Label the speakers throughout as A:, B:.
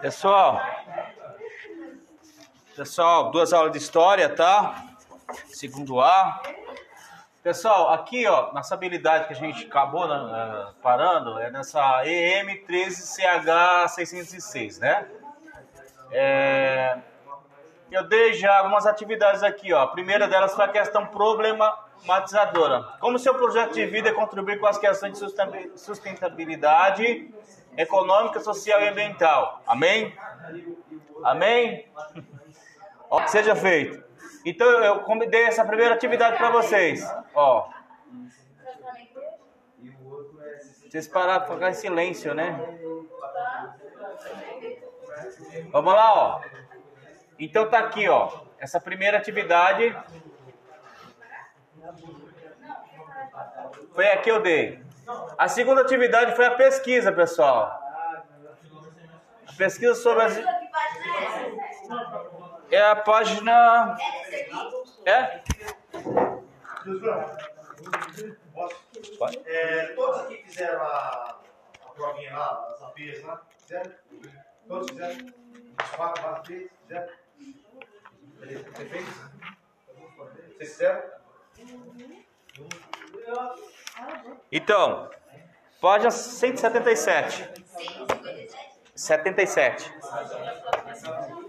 A: Pessoal, pessoal, duas aulas de história, tá? Segundo A. Pessoal, aqui ó, nossa habilidade que a gente acabou né, uh, parando é nessa EM13CH606, né? É, eu dei já algumas atividades aqui, ó. A primeira delas foi a questão problematizadora. Como seu projeto de vida contribui com as questões de sustentabilidade econômica, social e ambiental. Amém? Amém? Ó, que seja feito. Então eu convidei essa primeira atividade para vocês. Ó. Vocês pararam para ficar em silêncio, né? Vamos lá, ó. Então tá aqui, ó. Essa primeira atividade foi aqui eu dei. A segunda atividade foi a pesquisa, pessoal. A pesquisa sobre as é a página é?
B: É, todos aqui fizeram a, a provinha lá, as APs lá? Fizeram? Todos fizeram? As quatro APs? Fizeram? Você fez? Vocês fizeram?
A: Então, página 177. 77.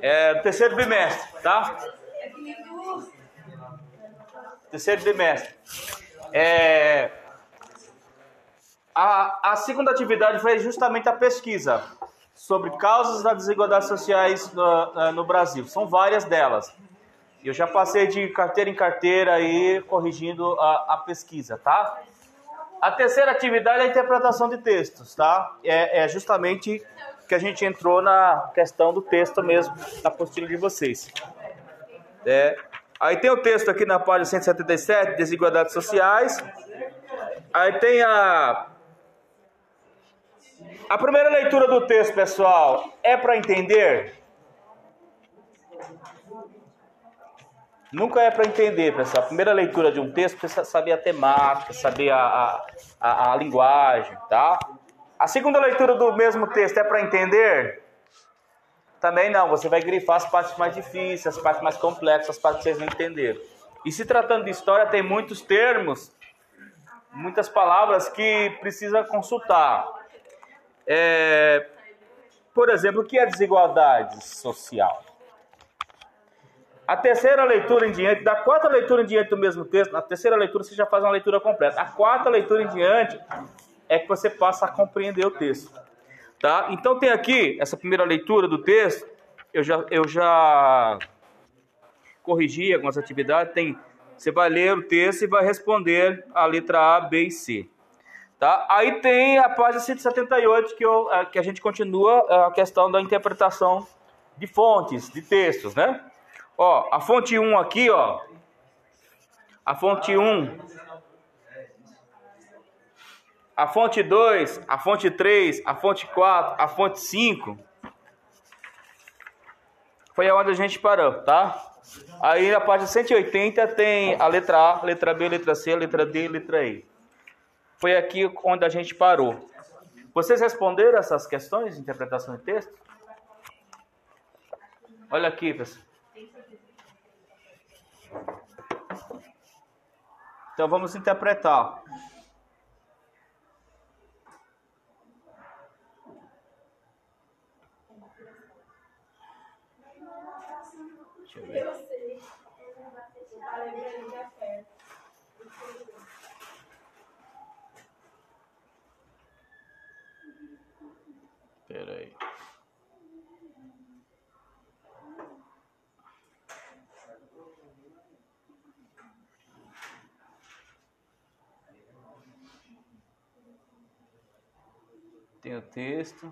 A: É, terceiro bimestre, tá? Terceiro bimestre. É, a, a segunda atividade foi justamente a pesquisa sobre causas das desigualdades sociais no, no Brasil. São várias delas. Eu já passei de carteira em carteira aí corrigindo a, a pesquisa, tá? A terceira atividade é a interpretação de textos, tá? É, é justamente que a gente entrou na questão do texto mesmo, da apostila de vocês. É, aí tem o texto aqui na página 177, desigualdades sociais. Aí tem a a primeira leitura do texto, pessoal, é para entender? Nunca é para entender, pessoal. A primeira leitura de um texto precisa saber a temática, saber a, a, a, linguagem, tá? A segunda leitura do mesmo texto é para entender? Também não, você vai grifar as partes mais difíceis, as partes mais complexas, as partes que vocês não entenderam. E se tratando de história, tem muitos termos, muitas palavras que precisa consultar. É, por exemplo, o que é desigualdade social? A terceira leitura em diante, da quarta leitura em diante do mesmo texto, na terceira leitura você já faz uma leitura completa. A quarta leitura em diante é que você passa a compreender o texto. Tá? Então tem aqui essa primeira leitura do texto, eu já, eu já corrigi algumas atividades, tem, você vai ler o texto e vai responder a letra A, B e C. Tá? Aí tem a página 178 que, eu, que a gente continua a questão da interpretação de fontes, de textos, né? Ó, a fonte 1 aqui, ó. A fonte 1. A fonte 2, a fonte 3, a fonte 4, a fonte 5. Foi aonde a gente parou, tá? Aí na página 180 tem a letra A, letra B, letra C, letra D, letra E. Foi aqui onde a gente parou. Vocês responderam essas questões de interpretação de texto? Olha aqui, pessoal. Então vamos interpretar. Deixa eu ver. Espera aí. Tem o texto.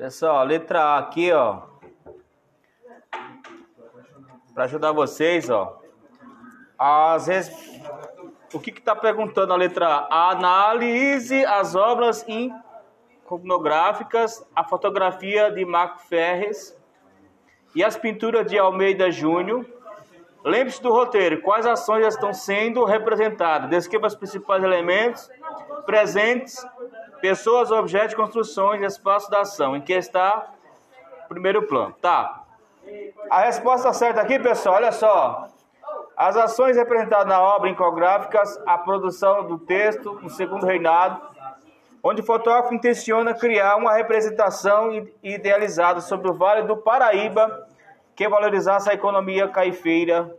A: Pessoal, letra A aqui, ó. Para ajudar vocês, ó. As res... O que está perguntando a letra A? Analise as obras iconográficas, a fotografia de Marco Ferres e as pinturas de Almeida Júnior. Lembre-se do roteiro. Quais ações estão sendo representadas? Descreva os principais elementos presentes Pessoas, objetos, construções, espaço da ação. Em que está primeiro plano. Tá. A resposta certa aqui, pessoal, olha só. As ações representadas na obra incográficas, a produção do texto no segundo reinado, onde o fotógrafo intenciona criar uma representação idealizada sobre o Vale do Paraíba, que valorizasse a economia caifeira,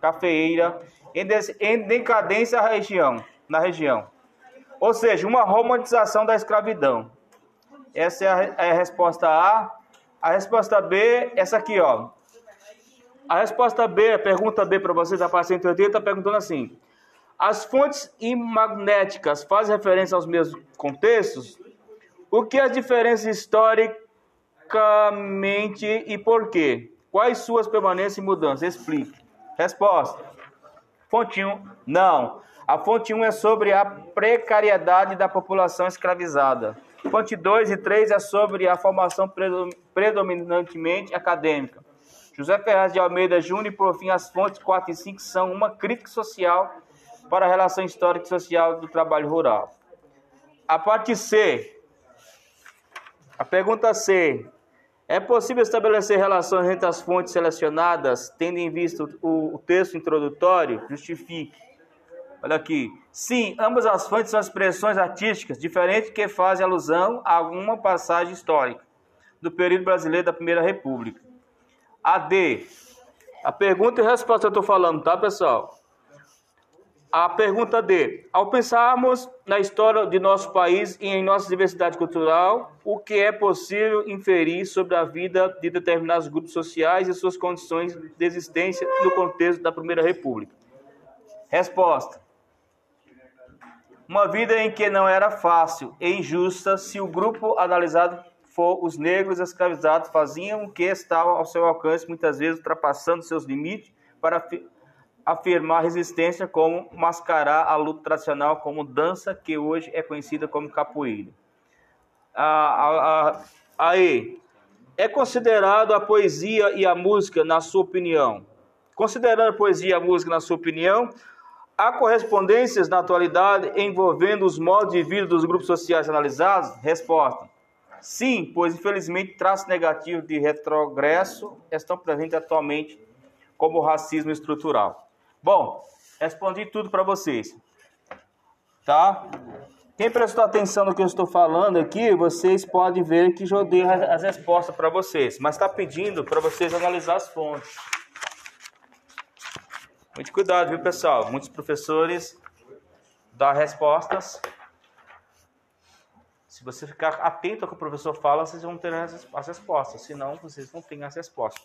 A: cafeeira, em decadência na região. Ou seja, uma romantização da escravidão. Essa é a, é a resposta A. A resposta B, essa aqui, ó. A resposta B, a pergunta B para vocês, a paciente 80, está perguntando assim: As fontes imagnéticas fazem referência aos mesmos contextos? O que as diferenças historicamente e por quê? Quais suas permanências e mudanças? Explique. Resposta: Fonte 1, não. A fonte 1 é sobre a precariedade da população escravizada. Fonte 2 e 3 é sobre a formação predominantemente acadêmica. José Ferraz de Almeida Júnior, por fim, as fontes 4 e 5 são uma crítica social para a relação histórica e social do trabalho rural. A parte C. A pergunta C. É possível estabelecer relações entre as fontes selecionadas, tendo em vista o, o texto introdutório? Justifique. Olha aqui. Sim, ambas as fontes são expressões artísticas diferentes que fazem alusão a alguma passagem histórica do período brasileiro da Primeira República. A D. A pergunta e a resposta eu estou falando, tá, pessoal? A pergunta D. Ao pensarmos na história de nosso país e em nossa diversidade cultural, o que é possível inferir sobre a vida de determinados grupos sociais e suas condições de existência no contexto da Primeira República? Resposta. Uma vida em que não era fácil e injusta se o grupo analisado for os negros escravizados faziam o que estava ao seu alcance, muitas vezes ultrapassando seus limites para afirmar resistência como mascarar a luta tradicional como dança que hoje é conhecida como capoeira. Aí, é considerado a poesia e a música, na sua opinião? Considerando a poesia e a música, na sua opinião, Há correspondências na atualidade envolvendo os modos de vida dos grupos sociais analisados? Resposta: Sim, pois infelizmente traços negativos de retrogresso estão presentes atualmente, como racismo estrutural. Bom, respondi tudo para vocês. Tá? Quem prestou atenção no que eu estou falando aqui, vocês podem ver que já dei as respostas para vocês, mas está pedindo para vocês analisar as fontes. Muito cuidado, viu, pessoal? Muitos professores dão respostas. Se você ficar atento ao que o professor fala, vocês vão ter as respostas. Senão, vocês não têm as respostas.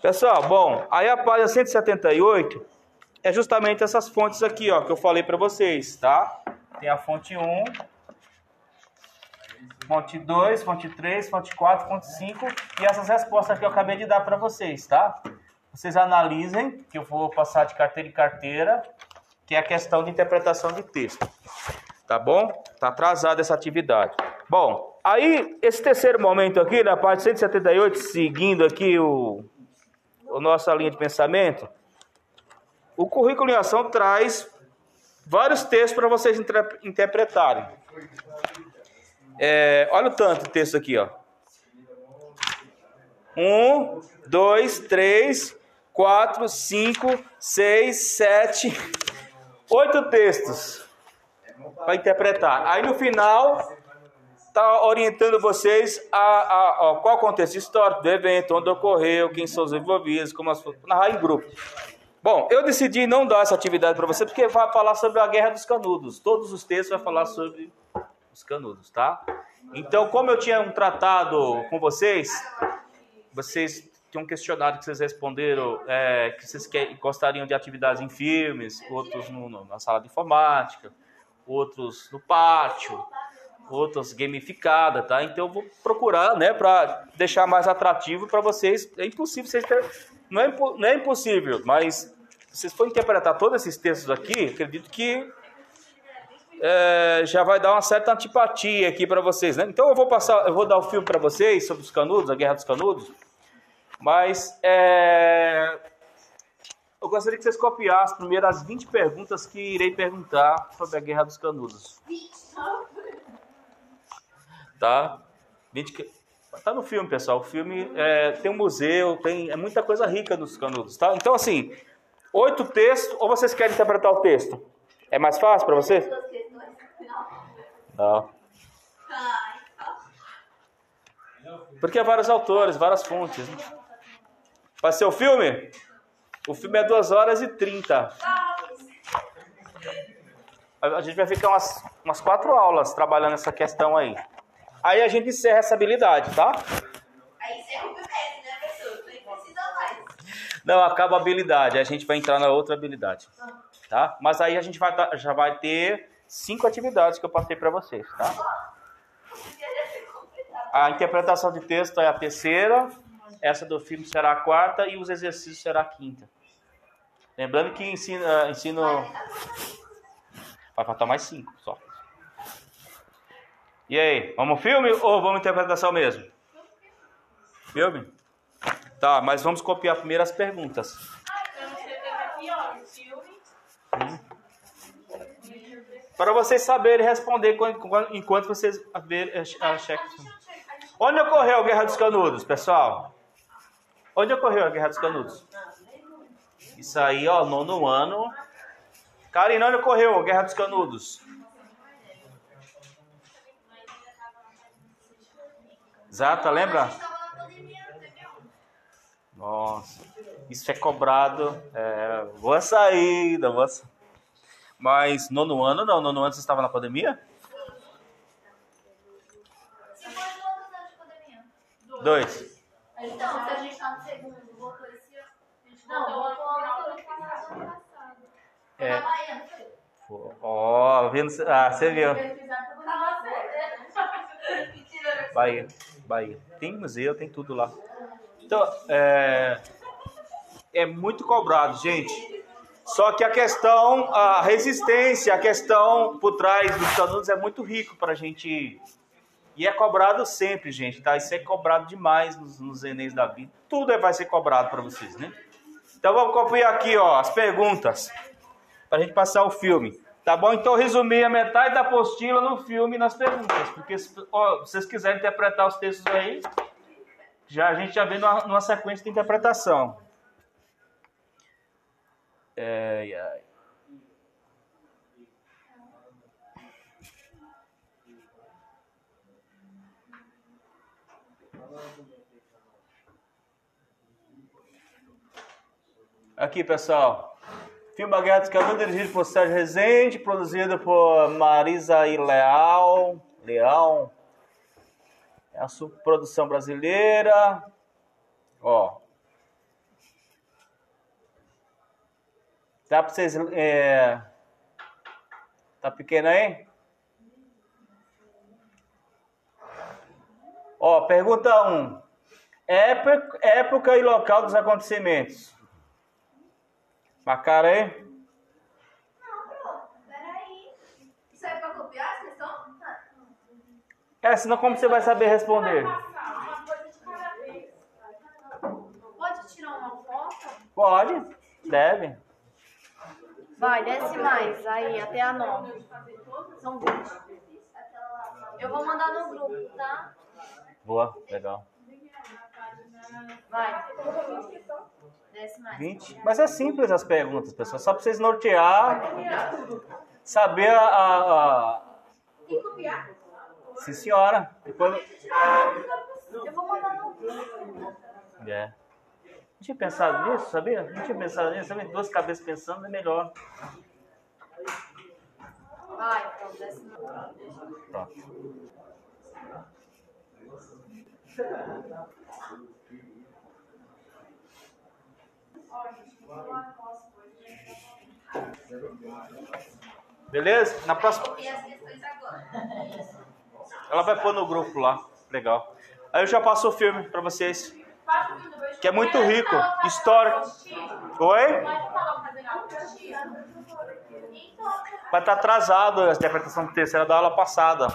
A: Pessoal, bom, aí a página 178 é justamente essas fontes aqui, ó, que eu falei para vocês, tá? Tem a fonte 1, fonte 2, fonte 3, fonte 4, fonte 5 e essas respostas que eu acabei de dar para vocês, tá? Vocês analisem, que eu vou passar de carteira em carteira, que é a questão de interpretação de texto. Tá bom? Tá atrasada essa atividade. Bom, aí esse terceiro momento aqui, na parte 178, seguindo aqui o, o nossa linha de pensamento, o currículo em ação traz vários textos para vocês interpretarem. É, olha o tanto de texto aqui, ó. Um, dois, três, quatro, cinco, seis, sete, oito textos para interpretar. Aí no final está orientando vocês a, a, a, qual o contexto histórico do evento, onde ocorreu, quem são os envolvidos, como as narrar em grupo. Bom, eu decidi não dar essa atividade para você porque vai falar sobre a Guerra dos Canudos. Todos os textos vai falar sobre os canudos, tá? Então, como eu tinha um tratado com vocês, vocês tinha um questionário que vocês responderam é, que vocês gostariam de atividades em filmes, outros no, no, na sala de informática, outros no pátio. outras gamificadas, tá? Então eu vou procurar, né, para deixar mais atrativo para vocês. É impossível vocês ter... não é não é impossível, mas se vocês forem interpretar todos esses textos aqui, acredito que é, já vai dar uma certa antipatia aqui para vocês, né? Então eu vou passar, eu vou dar o filme para vocês sobre os canudos, a Guerra dos Canudos, mas é, eu gostaria que vocês copiassem primeiro as 20 perguntas que irei perguntar sobre a Guerra dos Canudos. Tá? 20 Tá no filme, pessoal. O filme é, tem um museu, tem é muita coisa rica dos canudos, tá? Então assim, oito textos ou vocês querem interpretar o texto? É mais fácil para vocês? Não. Porque é vários autores, várias fontes. Né? Vai ser o filme? O filme é 2 horas e 30. A gente vai ficar umas, umas quatro aulas trabalhando essa questão aí. Aí a gente encerra essa habilidade, tá? Aí encerra o né, professor? Nem precisa mais. Não, acaba a habilidade. A gente vai entrar na outra habilidade. Tá? Mas aí a gente vai, já vai ter cinco atividades que eu passei para vocês, tá? A interpretação de texto é a terceira, essa do filme será a quarta e os exercícios será a quinta. Lembrando que ensino, ensino vai faltar mais cinco só. E aí, vamos filme ou vamos interpretação mesmo? Filme? Tá, mas vamos copiar primeiro as perguntas. Para vocês saberem responder enquanto vocês ver a cheque. Onde ocorreu a Guerra dos Canudos, pessoal? Onde ocorreu a Guerra dos Canudos? Isso aí, ó, nono ano. Karina, onde ocorreu a Guerra dos Canudos? Exato, lembra? Nossa, isso é cobrado. É, boa saída, boa saída. Mas nono ano não, nono ano você estava na pandemia? Pandemia? Dois. Então, se a gente está no segundo, voltou esse ano. Não, voltou ano passado. É. Ó, oh, vendo. Ah, você viu. Bahia, Bahia. Tem museu, tem tudo lá. Então, é, é muito cobrado, gente. Só que a questão, a resistência, a questão por trás dos canudos é muito rico para a gente. E é cobrado sempre, gente, tá? Isso é cobrado demais nos, nos Enems da vida. Tudo é, vai ser cobrado para vocês, né? Então vamos copiar aqui, ó, as perguntas. Para a gente passar o filme. Tá bom? Então resumir a metade da apostila no filme nas perguntas. Porque se ó, vocês quiserem interpretar os textos aí, já a gente já vê numa, numa sequência de interpretação. Ai, ai. Aqui, pessoal. Filme A Guerra dos Canudos, dirigido por Sérgio Rezende, produzido por Marisa e Leal. Leão. É a subprodução brasileira. Ó, Dá para vocês. É... Tá pequeno aí? Ó, pergunta 1. Um. Época, época e local dos acontecimentos. Marcaram aí?
C: Não, peraí. Isso é para copiar a questão?
A: É, senão como você vai saber responder?
C: Pode tirar uma foto?
A: Pode, deve.
C: Vai, desce mais. Aí, até a 9. São 20. Eu vou mandar no grupo, tá?
A: Boa, legal.
C: Vai. Desce mais.
A: 20. Mas é simples as perguntas, pessoal. Só para vocês nortear. Saber a. a, a... Sim, senhora. Depois...
C: Eu vou mandar no.
A: É. Não tinha pensado nisso, sabia? Não tinha pensado nisso, sabia? Duas cabeças pensando é melhor.
C: Vai, então, desce
A: Pronto. Beleza? Na próxima. Ela vai pôr no grupo lá. Legal. Aí eu já passo o filme pra vocês. Que é muito rico. História. Oi? Vai estar atrasado a interpretação do texto, era da aula passada.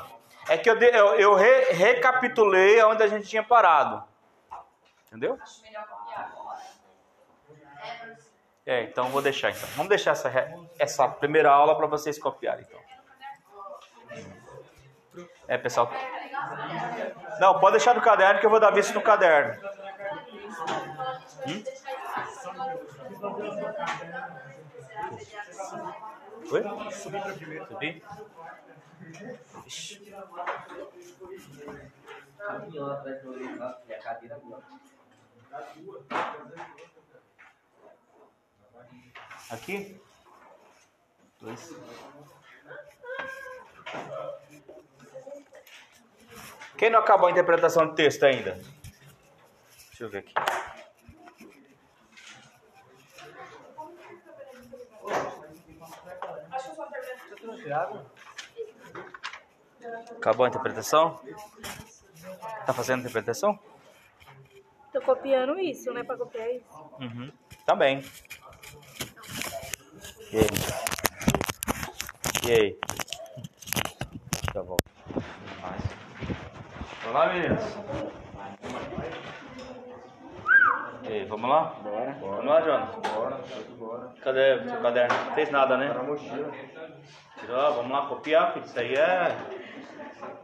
A: É que eu, de- eu, eu re- recapitulei onde a gente tinha parado. Entendeu? É, então vou deixar então. Vamos deixar essa, essa primeira aula para vocês copiarem então. É, pessoal. Não, pode deixar no caderno que eu vou dar vista no caderno. Hum? Oi? Subir? Ixi.
D: Caminhão atrás do e a cadeira agora.
A: Aqui? Dois. Quem não acabou a interpretação do texto ainda? Deixa eu ver aqui. Acabou a interpretação? Tá fazendo a interpretação?
E: Tô copiando isso, né? Pra copiar isso.
A: Uhum. Também. E aí? E aí? Tá bom. Mais. Vamos lá, meninos? E aí, vamos lá?
D: Bora.
A: Vamos lá, Jonas?
D: Bora, bora.
A: Cadê o seu caderno? Não fez nada, né?
D: Tá mochila.
A: Tirou, vamos lá copiar, filho. Isso aí é.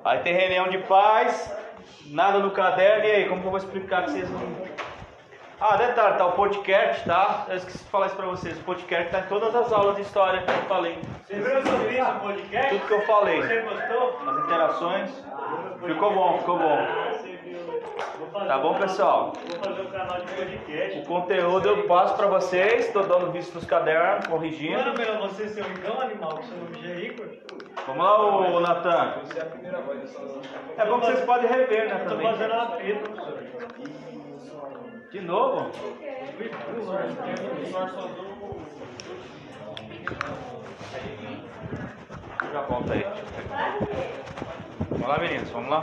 A: Aí tem reunião de paz, nada no caderno. E aí, como que eu vou explicar que vocês não. Ah, detalhe, tá o podcast, tá? Eu esqueci de falar isso pra vocês. O podcast tá em todas as aulas de história que eu falei.
B: Você viu sobre isso no podcast?
A: Tudo que eu falei.
B: Você gostou?
A: As interações. Ficou bom, ficou bom. Tá bom, pessoal?
B: Vou fazer um canal de podcast.
A: O conteúdo eu passo pra vocês, tô dando visto nos cadernos, corrigindo.
B: melhor você ser um igual animal que seu nome já é Igor?
A: Vamos lá, ô Natan.
D: Você é a primeira voz dessa
A: É bom que vocês podem rever, né?
B: Tô
A: Também.
B: fazendo uma treta, professor.
A: De novo? Já volta aí. Vamos lá, meninos, vamos lá?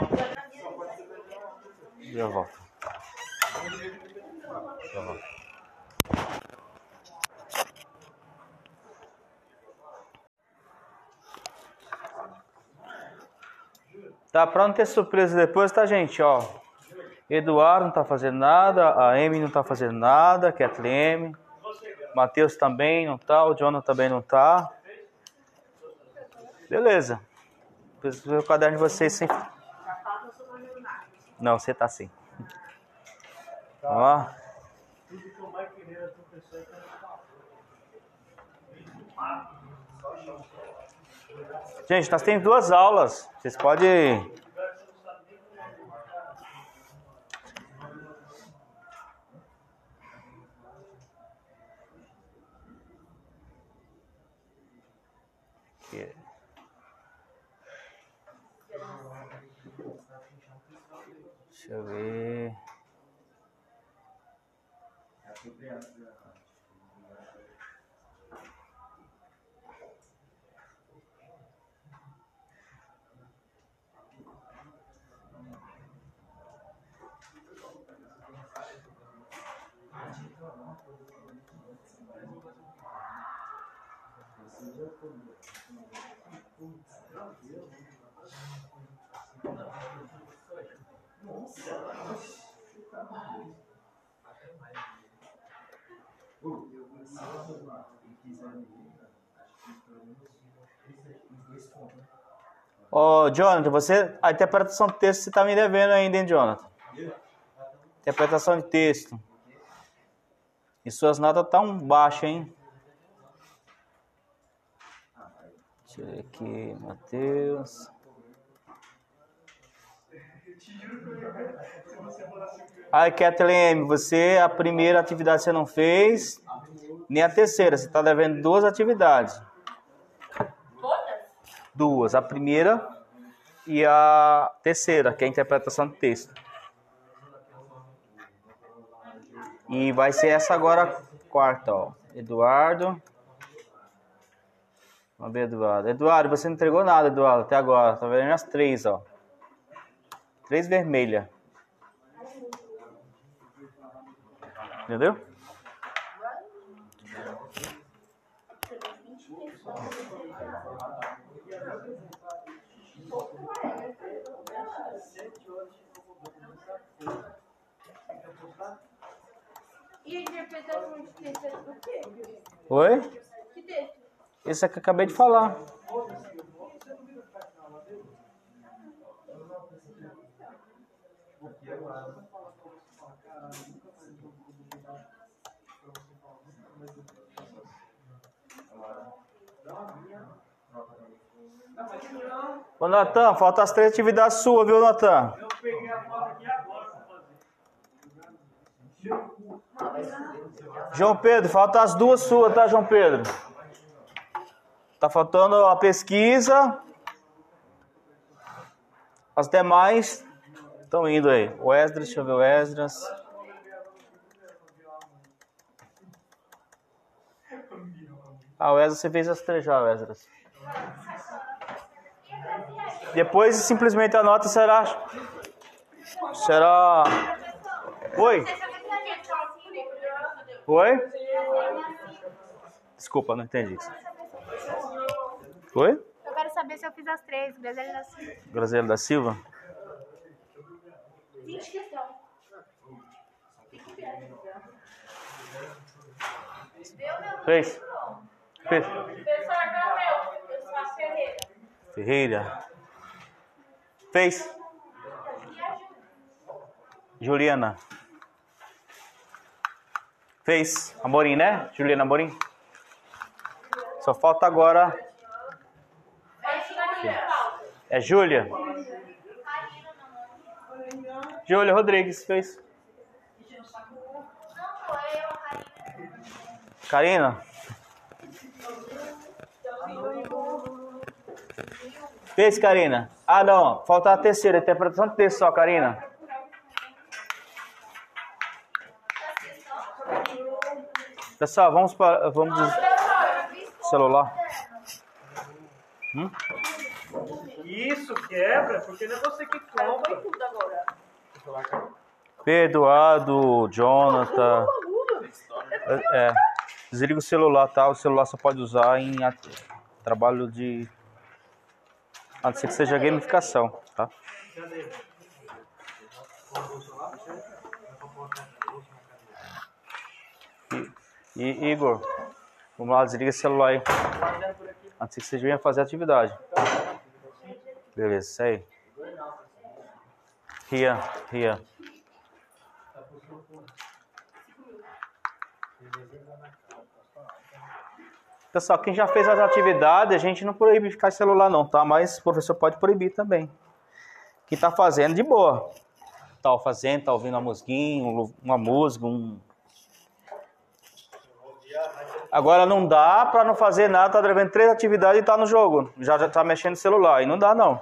A: Já volto. Já volto. Tá, pra não ter surpresa depois, tá, gente? Ó, Eduardo não tá fazendo nada, a Amy não tá fazendo nada, Kathleen, Matheus também não tá, o Jonathan também não tá. Beleza. Depois ver o caderno de vocês sem. Não, você tá sim. Ó. Gente, nós temos duas aulas. Vocês podem. Deixa eu Ô, Jonathan, você. A interpretação do texto você tá me devendo ainda, hein, Jonathan? Interpretação de texto. E suas notas tão baixas, hein? Deixa eu ver aqui, Matheus. Aí, Kathleen, você, a primeira atividade você não fez, nem a terceira. Você está devendo duas atividades. Duas. A primeira e a terceira, que é a interpretação do texto. E vai ser essa agora, a quarta, ó. Eduardo. Vamos ver, Eduardo. Eduardo, você não entregou nada, Eduardo, até agora. Tá vendo as três, ó. Três vermelha. Entendeu?
C: E a interpretação de texto é do quê?
A: Oi?
C: Que texto?
A: Esse é que eu acabei de falar. Ô Natan, falta as três atividades suas, viu, Natan? João Pedro, falta as duas suas, tá, João Pedro? Tá faltando a pesquisa. As demais estão indo aí. O Esdras, deixa eu ver o Esdras. Ah, o Esdras, você fez as três já, Esdras. Depois simplesmente a nota será. Será. Oi? Oi? Desculpa, não entendi isso. Oi?
C: Eu quero saber se eu fiz as três, Graziela da Silva.
A: Graziela da Silva?
C: 20 questão.
A: Fez? Fez.
C: Ferreira.
A: Fez? Juliana. Fez. Amorim, né? Juliana Amorim. Só falta agora. É Júlia. Júlia Rodrigues fez. Karina. Fez, Karina? Ah, não. Falta a terceira, interpretação de texto só, Karina. Pessoal, vamos para. Vamos. des- Celular. Hum?
B: Isso, quebra, porque não é você que compra.
A: Perdoado, Jonathan. É, é. desliga o celular, tá? O celular só pode usar em trabalho de. A não ser que seja gamificação, tá? E, e, Igor, vamos lá, desliga esse celular aí. Antes que vocês venham fazer atividade. Beleza, isso aí. Ria, ria. Pessoal, quem já fez as atividades, a gente não proíbe ficar celular não, tá? Mas o professor pode proibir também. Quem tá fazendo, de boa. Tá fazendo, tá ouvindo uma musiquinha, um- uma música, um... Agora não dá pra não fazer nada, tá devendo três atividades e tá no jogo. Já, já tá mexendo no celular, e não dá não.